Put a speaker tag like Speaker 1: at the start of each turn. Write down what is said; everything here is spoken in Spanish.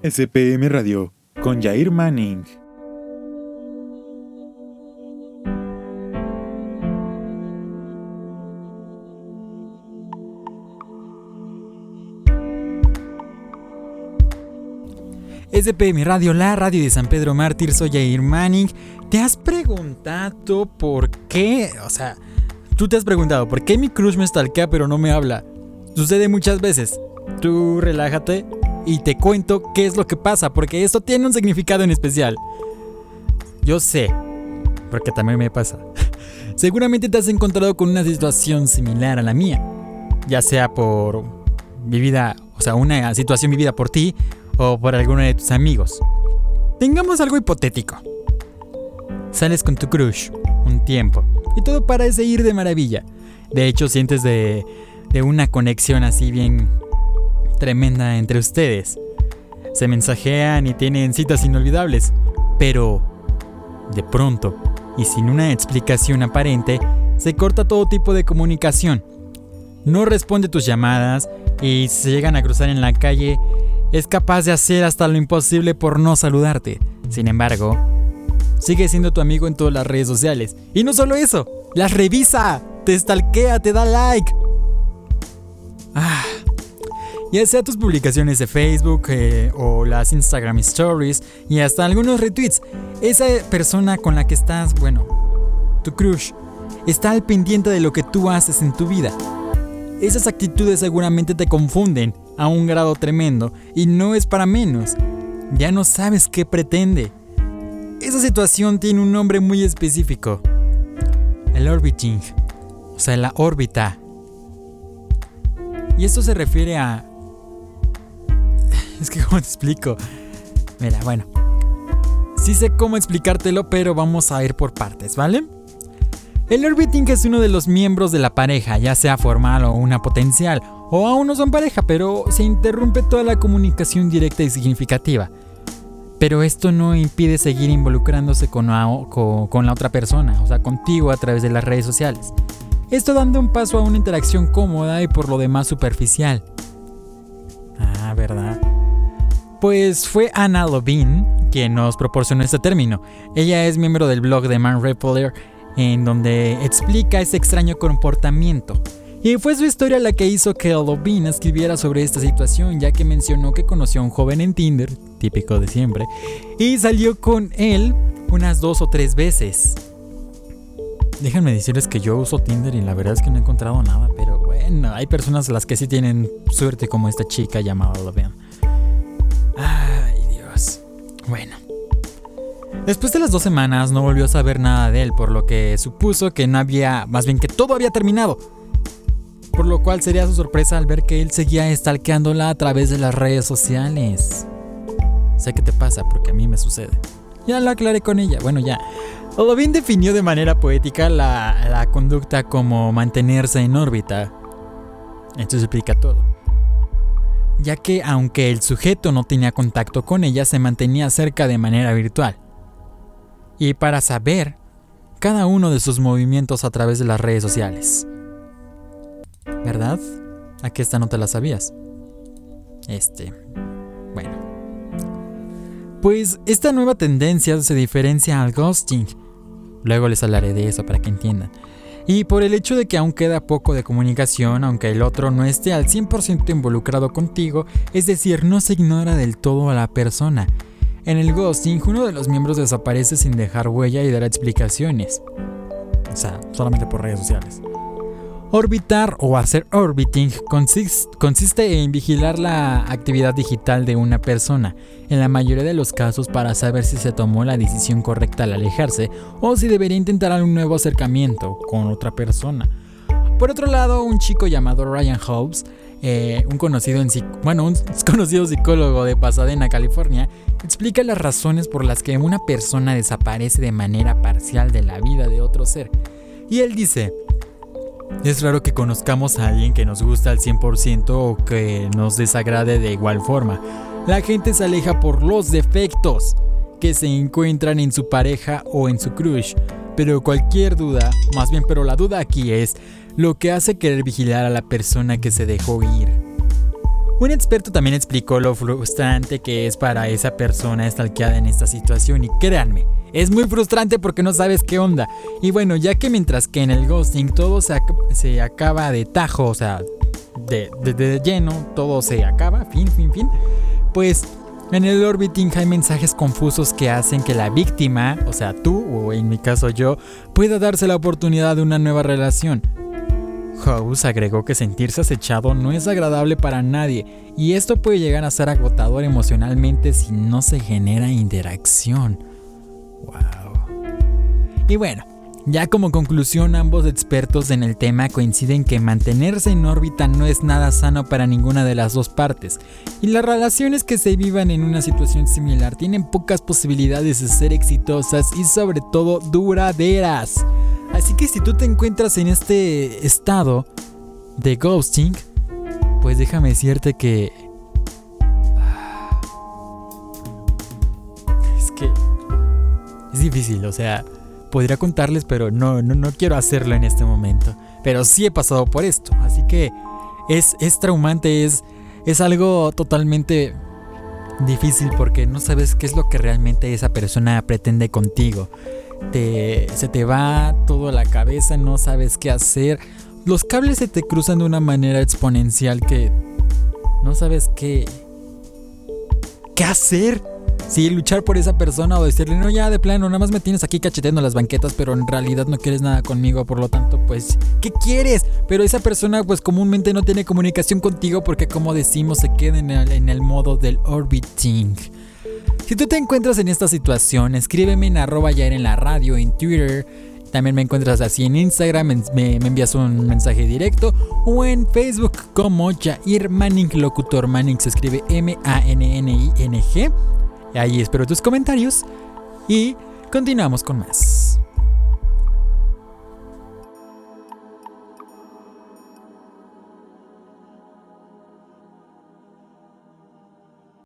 Speaker 1: SPM Radio con Jair Manning.
Speaker 2: SPM Radio, la radio de San Pedro Mártir, soy Jair Manning. ¿Te has preguntado por qué? O sea, tú te has preguntado por qué mi crush me stalkea pero no me habla. Sucede muchas veces. Tú relájate y te cuento qué es lo que pasa, porque esto tiene un significado en especial. Yo sé, porque también me pasa. Seguramente te has encontrado con una situación similar a la mía, ya sea por vivida, o sea, una situación vivida por ti o por alguno de tus amigos. Tengamos algo hipotético. Sales con tu crush un tiempo y todo parece ir de maravilla. De hecho, sientes de, de una conexión así bien tremenda entre ustedes. Se mensajean y tienen citas inolvidables. Pero, de pronto, y sin una explicación aparente, se corta todo tipo de comunicación. No responde tus llamadas y si se llegan a cruzar en la calle, es capaz de hacer hasta lo imposible por no saludarte. Sin embargo, sigue siendo tu amigo en todas las redes sociales. Y no solo eso, las revisa, te stalkea, te da like. Ah, ya sea tus publicaciones de Facebook eh, o las Instagram Stories y hasta algunos retweets. Esa persona con la que estás, bueno, tu crush, está al pendiente de lo que tú haces en tu vida. Esas actitudes seguramente te confunden a un grado tremendo y no es para menos. Ya no sabes qué pretende. Esa situación tiene un nombre muy específico. El orbiting, o sea, la órbita. Y esto se refiere a... Es que cómo te explico. Mira, bueno. Sí sé cómo explicártelo, pero vamos a ir por partes, ¿vale? El orbiting es uno de los miembros de la pareja, ya sea formal o una potencial, o aún no son pareja, pero se interrumpe toda la comunicación directa y significativa. Pero esto no impide seguir involucrándose con con la otra persona, o sea, contigo a través de las redes sociales. Esto dando un paso a una interacción cómoda y por lo demás superficial. Pues fue Anna Levine quien nos proporcionó este término. Ella es miembro del blog de Man Repeller en donde explica ese extraño comportamiento. Y fue su historia la que hizo que Levine escribiera sobre esta situación, ya que mencionó que conoció a un joven en Tinder, típico de siempre, y salió con él unas dos o tres veces. Déjenme decirles que yo uso Tinder y la verdad es que no he encontrado nada, pero bueno, hay personas a las que sí tienen suerte como esta chica llamada Levine. Bueno. Después de las dos semanas no volvió a saber nada de él, por lo que supuso que no había, más bien que todo había terminado. Por lo cual sería su sorpresa al ver que él seguía stalkeándola a través de las redes sociales. Sé que te pasa porque a mí me sucede. Ya lo aclaré con ella, bueno ya. Olovin definió de manera poética la, la conducta como mantenerse en órbita. Esto explica todo. Ya que aunque el sujeto no tenía contacto con ella, se mantenía cerca de manera virtual y para saber cada uno de sus movimientos a través de las redes sociales. ¿Verdad? Aquí esta no te la sabías. Este. Bueno. Pues esta nueva tendencia se diferencia al ghosting. Luego les hablaré de eso para que entiendan. Y por el hecho de que aún queda poco de comunicación, aunque el otro no esté al 100% involucrado contigo, es decir, no se ignora del todo a la persona, en el ghosting, uno de los miembros desaparece sin dejar huella y dar explicaciones. O sea, solamente por redes sociales. Orbitar o hacer orbiting consiste en vigilar la actividad digital de una persona, en la mayoría de los casos para saber si se tomó la decisión correcta al alejarse o si debería intentar un nuevo acercamiento con otra persona. Por otro lado, un chico llamado Ryan Hobbs eh, un, conocido en, bueno, un conocido psicólogo de Pasadena, California, explica las razones por las que una persona desaparece de manera parcial de la vida de otro ser. Y él dice, es raro que conozcamos a alguien que nos gusta al 100% o que nos desagrade de igual forma. La gente se aleja por los defectos que se encuentran en su pareja o en su crush. Pero cualquier duda, más bien, pero la duda aquí es, lo que hace querer vigilar a la persona que se dejó ir. Un experto también explicó lo frustrante que es para esa persona estalqueada en esta situación y créanme, es muy frustrante porque no sabes qué onda. Y bueno, ya que mientras que en el ghosting todo se, acaba de tajo, o sea, de, de lleno, todo se acaba, fin, fin, fin, pues en el orbiting hay mensajes confusos que hacen que la víctima, o sea tú o en mi caso yo, pueda darse la oportunidad de una nueva relación. House agregó que sentirse acechado no es agradable para nadie y esto puede llegar a ser agotador emocionalmente si no se genera interacción. Wow. Y bueno, ya como conclusión, ambos expertos en el tema coinciden que mantenerse en órbita no es nada sano para ninguna de las dos partes, y las relaciones que se vivan en una situación similar tienen pocas posibilidades de ser exitosas y sobre todo duraderas. Así que si tú te encuentras en este estado de ghosting, pues déjame decirte que... Es que... Es difícil, o sea, podría contarles, pero no, no, no quiero hacerlo en este momento. Pero sí he pasado por esto, así que es, es traumante, es, es algo totalmente difícil porque no sabes qué es lo que realmente esa persona pretende contigo te, se te va todo la cabeza, no sabes qué hacer. Los cables se te cruzan de una manera exponencial que no sabes qué, qué hacer. Si luchar por esa persona o decirle, no, ya de plano, nada más me tienes aquí cacheteando las banquetas, pero en realidad no quieres nada conmigo, por lo tanto, pues, ¿qué quieres? Pero esa persona, pues, comúnmente no tiene comunicación contigo porque, como decimos, se queda en el modo del orbiting. Si tú te encuentras en esta situación, escríbeme en arroba ya en la radio, en Twitter. También me encuentras así en Instagram, me, envías un mensaje directo o en Facebook como Jair Manning, locutor Manning, se escribe M-A-N-N-I-N-G. Ahí espero tus comentarios y continuamos con más.